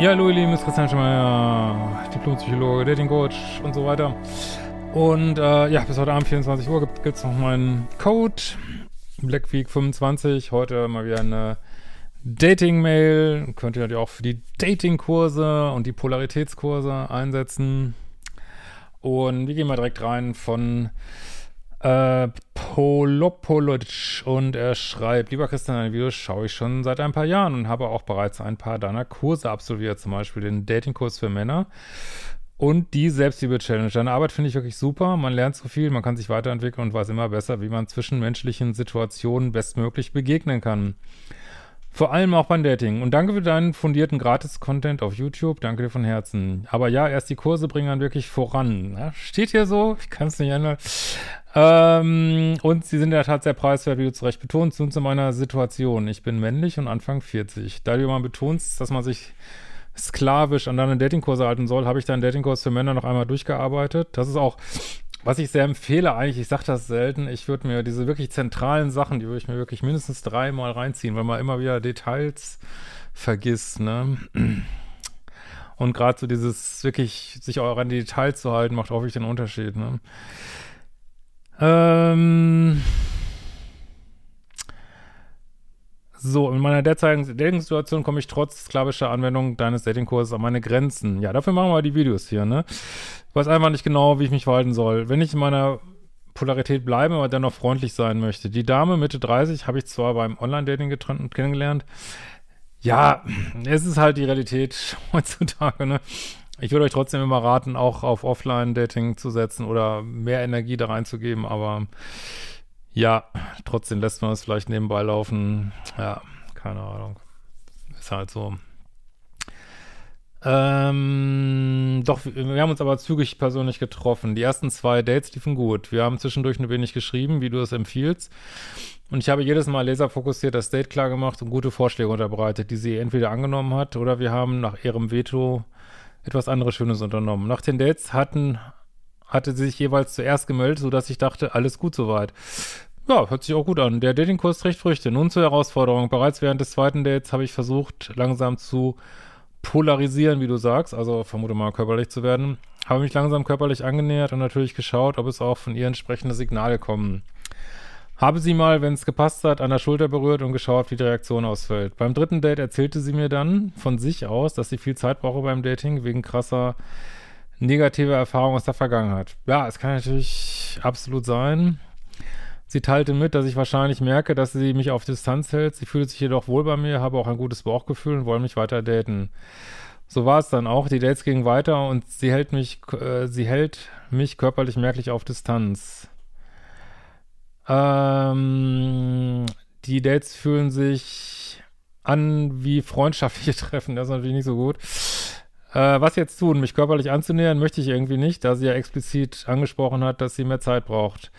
Ja, hallo ihr Lieben, ist Christian Schmeier, Diplompsychologe, Dating-Coach und so weiter. Und äh, ja, bis heute Abend 24 Uhr gibt es noch meinen Code Black Week 25. Heute mal wieder eine Dating-Mail. Könnt ihr natürlich auch für die Dating-Kurse und die Polaritätskurse einsetzen. Und wir gehen mal direkt rein von äh, Polopolitsch und er schreibt, lieber Christian, deine Videos schaue ich schon seit ein paar Jahren und habe auch bereits ein paar deiner Kurse absolviert, zum Beispiel den Datingkurs für Männer und die Selbstliebe-Challenge. Deine Arbeit finde ich wirklich super, man lernt so viel, man kann sich weiterentwickeln und weiß immer besser, wie man zwischenmenschlichen Situationen bestmöglich begegnen kann. Vor allem auch beim Dating. Und danke für deinen fundierten Gratis-Content auf YouTube. Danke dir von Herzen. Aber ja, erst die Kurse bringen dann wirklich voran. Ja, steht hier so, ich kann es nicht ändern. Ähm, und sie sind in der Tat sehr preiswert, wie du zu Recht betonst. Nun zu meiner Situation. Ich bin männlich und Anfang 40. Da du immer betonst, dass man sich sklavisch an deine Datingkurse halten soll, habe ich deinen Datingkurs für Männer noch einmal durchgearbeitet. Das ist auch was ich sehr empfehle, eigentlich, ich sage das selten, ich würde mir diese wirklich zentralen Sachen, die würde ich mir wirklich mindestens dreimal reinziehen, weil man immer wieder Details vergisst, ne? Und gerade so dieses wirklich sich auch an die Details zu halten, macht wirklich den Unterschied, ne? Ähm. So, in meiner derzeitigen Dating-Situation komme ich trotz sklavischer Anwendung deines Datingkurses an meine Grenzen. Ja, dafür machen wir die Videos hier, ne? Ich weiß einfach nicht genau, wie ich mich verhalten soll. Wenn ich in meiner Polarität bleibe, aber dennoch freundlich sein möchte. Die Dame Mitte 30 habe ich zwar beim Online-Dating getrennt und kennengelernt. Ja, es ist halt die Realität heutzutage, ne? Ich würde euch trotzdem immer raten, auch auf Offline-Dating zu setzen oder mehr Energie da reinzugeben, aber ja, trotzdem lässt man es vielleicht nebenbei laufen. Ja, keine Ahnung. Ist halt so. Ähm, doch, wir haben uns aber zügig persönlich getroffen. Die ersten zwei Dates liefen gut. Wir haben zwischendurch ein wenig geschrieben, wie du es empfiehlst. Und ich habe jedes Mal laserfokussiert das Date klar gemacht und gute Vorschläge unterbreitet, die sie entweder angenommen hat oder wir haben nach ihrem Veto etwas anderes Schönes unternommen. Nach den Dates hatten, hatte sie sich jeweils zuerst gemeldet, sodass ich dachte, alles gut soweit. Ja, hört sich auch gut an. Der Datingkurs trägt Früchte. Nun zur Herausforderung. Bereits während des zweiten Dates habe ich versucht, langsam zu polarisieren, wie du sagst, also vermute mal körperlich zu werden. Habe mich langsam körperlich angenähert und natürlich geschaut, ob es auch von ihr entsprechende Signale kommen. Habe sie mal, wenn es gepasst hat, an der Schulter berührt und geschaut, wie die Reaktion ausfällt. Beim dritten Date erzählte sie mir dann von sich aus, dass sie viel Zeit brauche beim Dating wegen krasser negativer Erfahrungen aus der Vergangenheit. Ja, es kann natürlich absolut sein. Sie teilte mit, dass ich wahrscheinlich merke, dass sie mich auf Distanz hält. Sie fühlt sich jedoch wohl bei mir, habe auch ein gutes Bauchgefühl und wollen mich weiter daten. So war es dann auch. Die Dates gingen weiter und sie hält mich, äh, sie hält mich körperlich merklich auf Distanz. Ähm, die Dates fühlen sich an wie freundschaftliche Treffen. Das ist natürlich nicht so gut. Äh, was jetzt tun? Mich körperlich anzunähern, möchte ich irgendwie nicht, da sie ja explizit angesprochen hat, dass sie mehr Zeit braucht.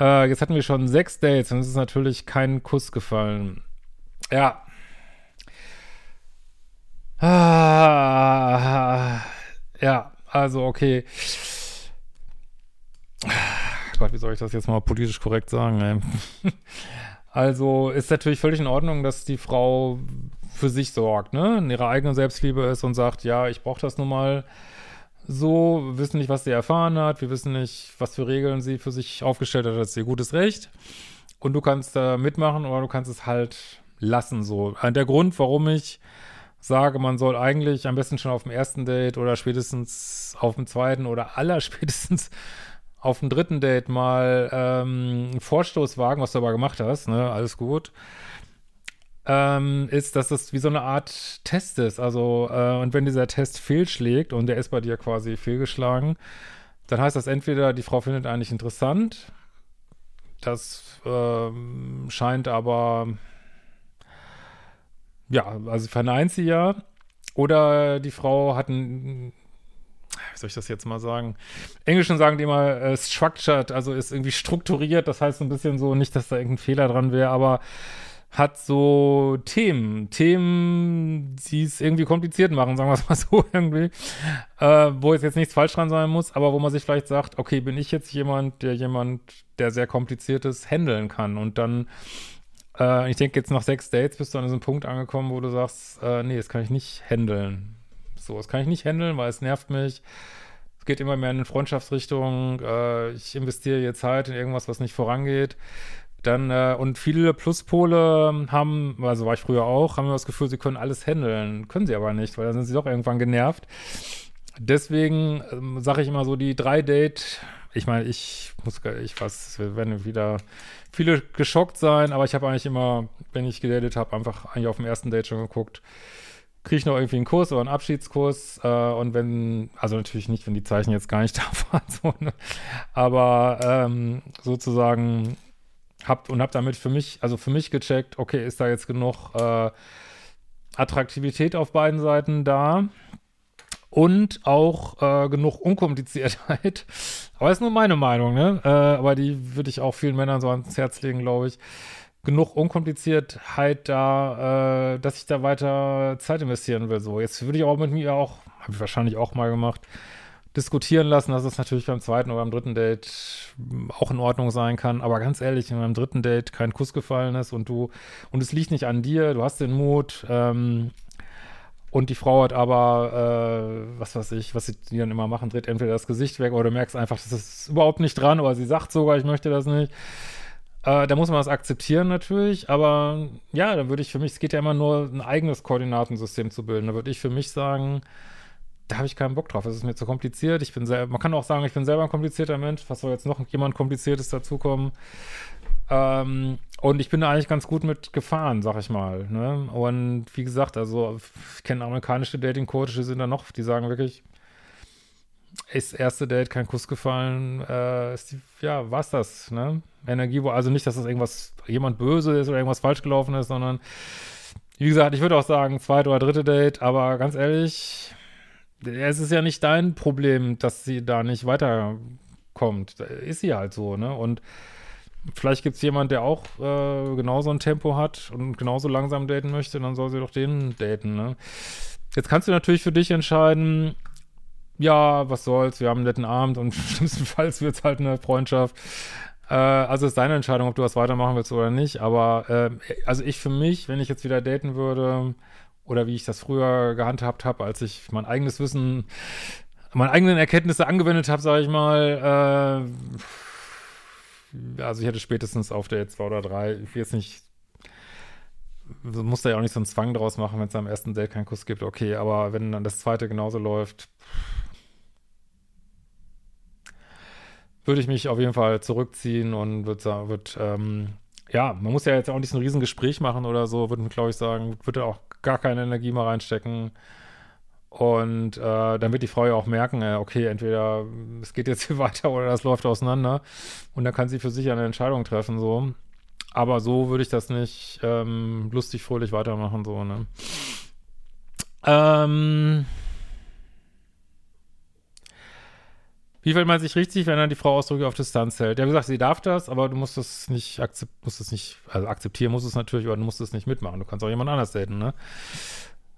Äh, jetzt hatten wir schon sechs Dates und es ist natürlich kein Kuss gefallen. Ja. Ah, ja, also okay. Gott, wie soll ich das jetzt mal politisch korrekt sagen? Ey? Also ist natürlich völlig in Ordnung, dass die Frau für sich sorgt, ne? In ihrer eigenen Selbstliebe ist und sagt, ja, ich brauche das nun mal so, wir wissen nicht, was sie erfahren hat, wir wissen nicht, was für Regeln sie für sich aufgestellt hat, das ist ihr gutes Recht. Und du kannst da mitmachen oder du kannst es halt lassen so. Der Grund, warum ich sage, man soll eigentlich am besten schon auf dem ersten Date oder spätestens auf dem zweiten oder allerspätestens auf dem dritten Date mal ähm, einen Vorstoß wagen, was du aber gemacht hast, ne, alles gut. Ähm, ist, dass es wie so eine Art Test ist. Also, äh, und wenn dieser Test fehlschlägt und der ist bei dir quasi fehlgeschlagen, dann heißt das entweder, die Frau findet eigentlich interessant, das ähm, scheint aber, ja, also verneint sie ja, oder die Frau hat ein, wie soll ich das jetzt mal sagen? Englischen sagen die immer äh, structured, also ist irgendwie strukturiert, das heißt so ein bisschen so, nicht, dass da irgendein Fehler dran wäre, aber hat so Themen, Themen, die es irgendwie kompliziert machen, sagen wir es mal so irgendwie, äh, wo jetzt jetzt nichts falsch dran sein muss, aber wo man sich vielleicht sagt, okay, bin ich jetzt jemand, der jemand, der sehr kompliziertes handeln kann und dann, äh, ich denke jetzt nach sechs Dates bist du an diesem Punkt angekommen, wo du sagst, äh, nee, das kann ich nicht handeln. So, das kann ich nicht handeln, weil es nervt mich. Es geht immer mehr in eine Freundschaftsrichtung. Äh, ich investiere hier Zeit in irgendwas, was nicht vorangeht. Dann, äh, und viele Pluspole haben, also war ich früher auch, haben das Gefühl, sie können alles handeln. Können sie aber nicht, weil dann sind sie doch irgendwann genervt. Deswegen ähm, sage ich immer so, die drei Date, ich meine, ich muss, ich weiß, wir werden wieder viele geschockt sein, aber ich habe eigentlich immer, wenn ich gedatet habe, einfach eigentlich auf dem ersten Date schon geguckt, kriege ich noch irgendwie einen Kurs oder einen Abschiedskurs äh, und wenn, also natürlich nicht, wenn die Zeichen jetzt gar nicht da waren, so, ne? aber ähm, sozusagen habt und hab damit für mich, also für mich gecheckt, okay, ist da jetzt genug äh, Attraktivität auf beiden Seiten da und auch äh, genug Unkompliziertheit. Aber ist nur meine Meinung, ne? Äh, aber die würde ich auch vielen Männern so ans Herz legen, glaube ich. Genug Unkompliziertheit da, äh, dass ich da weiter Zeit investieren will. So, jetzt würde ich auch mit mir auch, habe ich wahrscheinlich auch mal gemacht, diskutieren lassen, dass es natürlich beim zweiten oder beim dritten Date auch in Ordnung sein kann. Aber ganz ehrlich, wenn beim dritten Date kein Kuss gefallen ist und du, und es liegt nicht an dir, du hast den Mut, ähm, und die Frau hat aber, äh, was weiß ich, was sie dann immer machen, dreht entweder das Gesicht weg oder du merkst einfach, das ist überhaupt nicht dran oder sie sagt sogar, ich möchte das nicht. Äh, da muss man das akzeptieren natürlich, aber ja, da würde ich für mich, es geht ja immer nur ein eigenes Koordinatensystem zu bilden. Da würde ich für mich sagen, da habe ich keinen Bock drauf. Es ist mir zu kompliziert. Ich bin selber, man kann auch sagen, ich bin selber ein komplizierter Mensch. Was soll jetzt noch jemand Kompliziertes dazukommen? Ähm, und ich bin da eigentlich ganz gut mit gefahren, sag ich mal. Ne? Und wie gesagt, also ich kenne amerikanische Dating-Coaches, die sind da noch, die sagen wirklich, ist erste Date kein Kuss gefallen, äh, ist die, ja, war's das, ne? Energie, also nicht, dass das irgendwas, jemand böse ist oder irgendwas falsch gelaufen ist, sondern wie gesagt, ich würde auch sagen, zweite oder dritte Date, aber ganz ehrlich, es ist ja nicht dein Problem, dass sie da nicht weiterkommt. Ist sie halt so, ne? Und vielleicht gibt es jemand, der auch äh, genauso ein Tempo hat und genauso langsam daten möchte, dann soll sie doch den daten, ne? Jetzt kannst du natürlich für dich entscheiden, ja, was soll's, wir haben einen netten Abend und schlimmstenfalls wird es halt eine Freundschaft. Äh, also ist deine Entscheidung, ob du was weitermachen willst oder nicht. Aber äh, also ich für mich, wenn ich jetzt wieder daten würde, oder wie ich das früher gehandhabt habe, als ich mein eigenes Wissen, meine eigenen Erkenntnisse angewendet habe, sage ich mal. Äh, also ich hätte spätestens auf der zwei oder drei, ich will jetzt nicht, muss da ja auch nicht so einen Zwang draus machen, wenn es am ersten Date keinen Kuss gibt, okay, aber wenn dann das zweite genauso läuft, würde ich mich auf jeden Fall zurückziehen und würde, würd, ähm, ja, man muss ja jetzt auch nicht so ein Riesengespräch machen oder so, würde, glaube ich, sagen, würde auch gar keine Energie mehr reinstecken. Und äh, dann wird die Frau ja auch merken, äh, okay, entweder es geht jetzt hier weiter oder das läuft auseinander. Und dann kann sie für sich eine Entscheidung treffen, so. Aber so würde ich das nicht ähm, lustig, fröhlich weitermachen, so, ne? Ähm. Wie verhält man sich richtig, wenn dann die Frau Ausdrücke auf Distanz hält? Ja, wie gesagt, sie darf das, aber du musst das nicht, akzept, musst das nicht, also akzeptieren musst es natürlich, aber du musst es nicht mitmachen. Du kannst auch jemand anders daten, ne?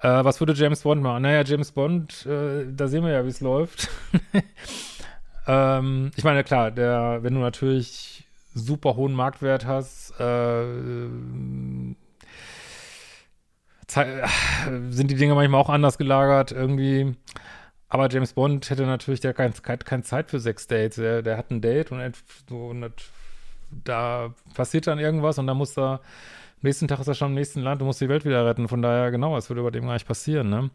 Äh, was würde James Bond machen? Naja, James Bond, äh, da sehen wir ja, wie es läuft. ähm, ich meine, klar, der, wenn du natürlich super hohen Marktwert hast, äh, sind die Dinge manchmal auch anders gelagert irgendwie. Aber James Bond hätte natürlich der keine kein Zeit für sechs Dates. Der, der hat ein Date und, so, und da passiert dann irgendwas und dann muss er, am nächsten Tag ist er schon im nächsten Land und muss die Welt wieder retten. Von daher, genau, es würde über dem gar nicht passieren, ne?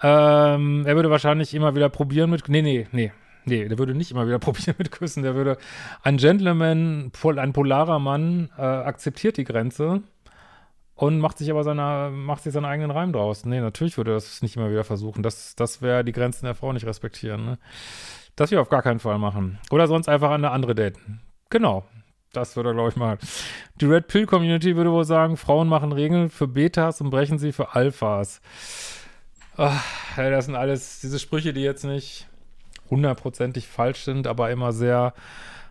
Ähm, er würde wahrscheinlich immer wieder probieren mit, nee, nee, nee, nee, der würde nicht immer wieder probieren mit Küssen. Der würde, ein Gentleman, ein polarer Mann, äh, akzeptiert die Grenze und macht sich aber seine, macht sich seinen eigenen Reim draus. Nee, natürlich würde er das nicht immer wieder versuchen. Das, das wäre die Grenzen der Frau nicht respektieren. Ne? Das wir auf gar keinen Fall machen. Oder sonst einfach eine andere daten. Genau. Das würde er, glaube ich, mal. Die Red Pill Community würde wohl sagen, Frauen machen Regeln für Betas und brechen sie für Alphas. Ach, das sind alles diese Sprüche, die jetzt nicht hundertprozentig falsch sind, aber immer sehr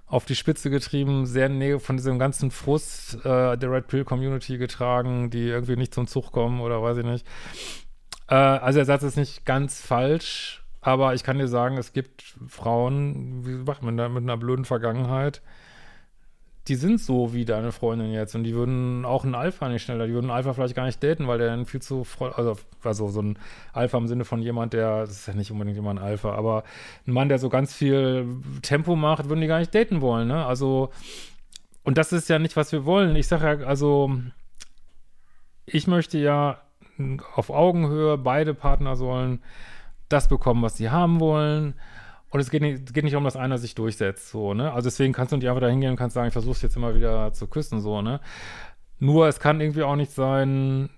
auf die Spitze getrieben, sehr von diesem ganzen Frust äh, der Red Pill Community getragen, die irgendwie nicht zum Zug kommen oder weiß ich nicht. Äh, also der Satz ist nicht ganz falsch, aber ich kann dir sagen, es gibt Frauen, wie gesagt, mit einer, mit einer blöden Vergangenheit, die sind so wie deine Freundin jetzt und die würden auch einen Alpha nicht schneller, die würden einen Alpha vielleicht gar nicht daten, weil der dann viel zu, also, also so ein Alpha im Sinne von jemand, der, das ist ja nicht unbedingt immer ein Alpha, aber ein Mann, der so ganz viel Tempo macht, würden die gar nicht daten wollen, ne? Also, und das ist ja nicht, was wir wollen. Ich sage ja, also, ich möchte ja auf Augenhöhe, beide Partner sollen das bekommen, was sie haben wollen und es geht nicht, geht nicht um, dass einer sich durchsetzt, so, ne? Also deswegen kannst du nicht einfach da hingehen und kannst sagen, ich versuch's jetzt immer wieder zu küssen, so, ne? Nur es kann irgendwie auch nicht sein,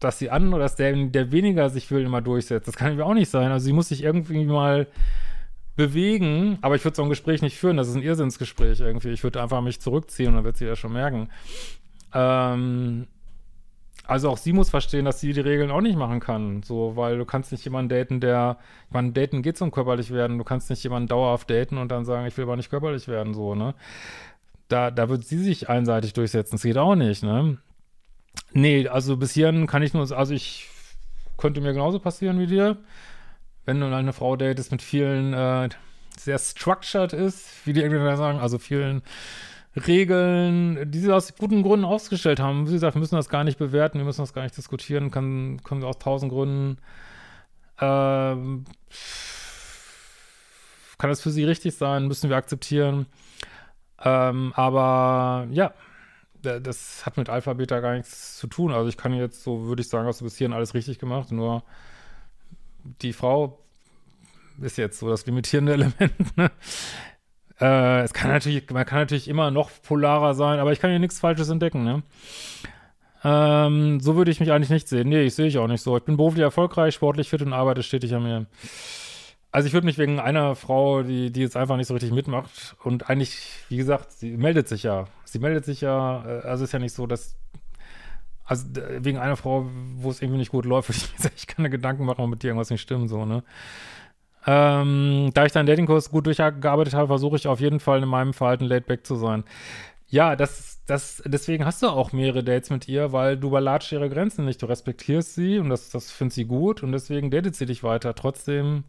dass die andere, dass der, der weniger sich will, immer durchsetzt. Das kann irgendwie auch nicht sein. Also sie muss sich irgendwie mal bewegen, aber ich würde so ein Gespräch nicht führen, das ist ein Irrsinnsgespräch irgendwie. Ich würde einfach mich zurückziehen und dann wird sie ja schon merken. Ähm, also auch sie muss verstehen, dass sie die Regeln auch nicht machen kann. So, weil du kannst nicht jemanden daten, der, ich meine, daten geht um körperlich werden. Du kannst nicht jemanden dauerhaft daten und dann sagen, ich will aber nicht körperlich werden, so, ne? Da, da wird sie sich einseitig durchsetzen. Das geht auch nicht, ne? Nee, also bis hierhin kann ich nur, also ich könnte mir genauso passieren wie dir. Wenn du eine Frau datest mit vielen, äh, sehr structured ist, wie die Engländer sagen, also vielen Regeln, die sie aus guten Gründen ausgestellt haben. Wie gesagt, wir müssen das gar nicht bewerten, wir müssen das gar nicht diskutieren, kann, können aus tausend Gründen, ähm, kann das für sie richtig sein, müssen wir akzeptieren. Ähm, aber ja, das hat mit Alpha Beta gar nichts zu tun. Also ich kann jetzt, so würde ich sagen, hast du bis hierhin alles richtig gemacht, nur die Frau ist jetzt so das limitierende Element. Ne? Äh, es kann natürlich, man kann natürlich immer noch polarer sein, aber ich kann hier nichts Falsches entdecken, ne? Ähm, so würde ich mich eigentlich nicht sehen. Nee, ich sehe ich auch nicht so. Ich bin beruflich erfolgreich, sportlich fit und arbeite stetig an mir. Also ich würde mich wegen einer Frau, die, die jetzt einfach nicht so richtig mitmacht und eigentlich, wie gesagt, sie meldet sich ja. Sie meldet sich ja, äh, also ist ja nicht so, dass also wegen einer Frau, wo es irgendwie nicht gut läuft, würde ich mir echt keine Gedanken machen, ob mit dir irgendwas nicht stimmt, so, ne? Ähm, da ich deinen Datingkurs gut durchgearbeitet habe, versuche ich auf jeden Fall in meinem Verhalten laid back zu sein. Ja, das, das, deswegen hast du auch mehrere Dates mit ihr, weil du überlatschst ihre Grenzen nicht. Du respektierst sie und das, das findet sie gut und deswegen datet sie dich weiter. Trotzdem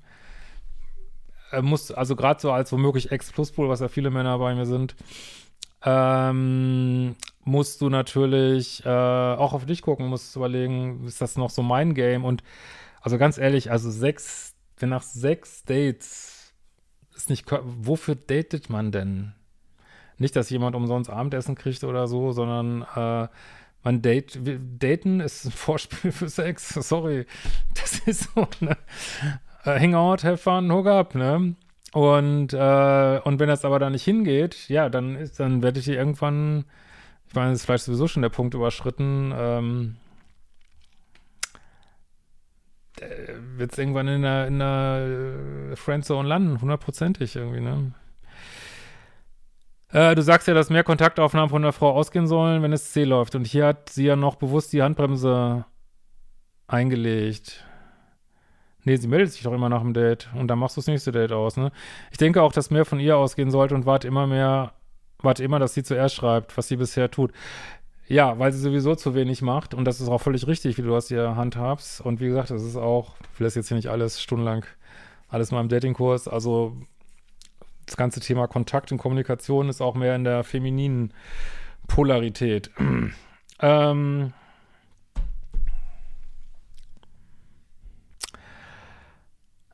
äh, muss, also gerade so als womöglich Ex-Pluspol, was ja viele Männer bei mir sind, ähm, musst du natürlich äh, auch auf dich gucken, musst überlegen, ist das noch so mein Game? Und also ganz ehrlich, also sechs wenn nach sechs Dates ist nicht, wofür datet man denn? Nicht, dass jemand umsonst Abendessen kriegt oder so, sondern äh, man date, daten ist ein Vorspiel für Sex. Sorry. Das ist so, ne? Uh, Hangout, have fun, hook up, ne? Und, äh, und wenn das aber da nicht hingeht, ja, dann ist, dann werde ich irgendwann, ich meine, ist vielleicht sowieso schon der Punkt überschritten, ähm, äh, wird es irgendwann in der, in der äh, Friendzone landen, hundertprozentig irgendwie, ne? Äh, du sagst ja, dass mehr Kontaktaufnahmen von der Frau ausgehen sollen, wenn es C läuft. Und hier hat sie ja noch bewusst die Handbremse eingelegt. Nee, sie meldet sich doch immer nach dem Date und dann machst du das nächste Date aus, ne? Ich denke auch, dass mehr von ihr ausgehen sollte und warte immer mehr, warte immer, dass sie zuerst schreibt, was sie bisher tut. Ja, weil sie sowieso zu wenig macht und das ist auch völlig richtig, wie du das hier handhabst. Und wie gesagt, das ist auch, ich will jetzt hier nicht alles stundenlang, alles mal im Datingkurs. Also das ganze Thema Kontakt und Kommunikation ist auch mehr in der femininen Polarität. ähm,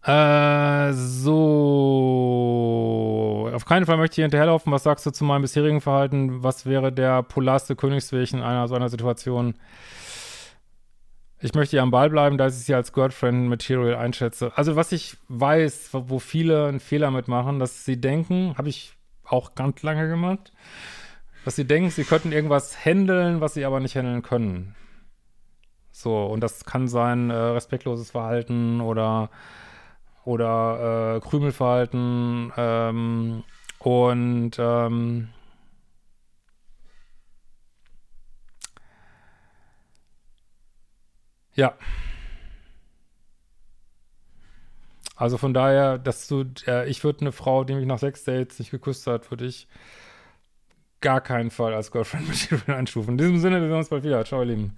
Äh, so. Auf keinen Fall möchte ich hinterherlaufen. Was sagst du zu meinem bisherigen Verhalten? Was wäre der polarste Königsweg in einer so einer Situation? Ich möchte ja am Ball bleiben, da ich sie als Girlfriend Material einschätze. Also, was ich weiß, wo viele einen Fehler mitmachen, dass sie denken, habe ich auch ganz lange gemacht, dass sie denken, sie könnten irgendwas handeln, was sie aber nicht handeln können. So, und das kann sein äh, respektloses Verhalten oder, oder äh, Krümelverhalten ähm, und ähm, ja. Also von daher, dass du, äh, ich würde eine Frau, die mich nach sechs Dates nicht geküsst hat, würde ich gar keinen Fall als Girlfriend Material einstufen. In diesem Sinne, wir sehen uns bald wieder. Ciao, ihr Lieben.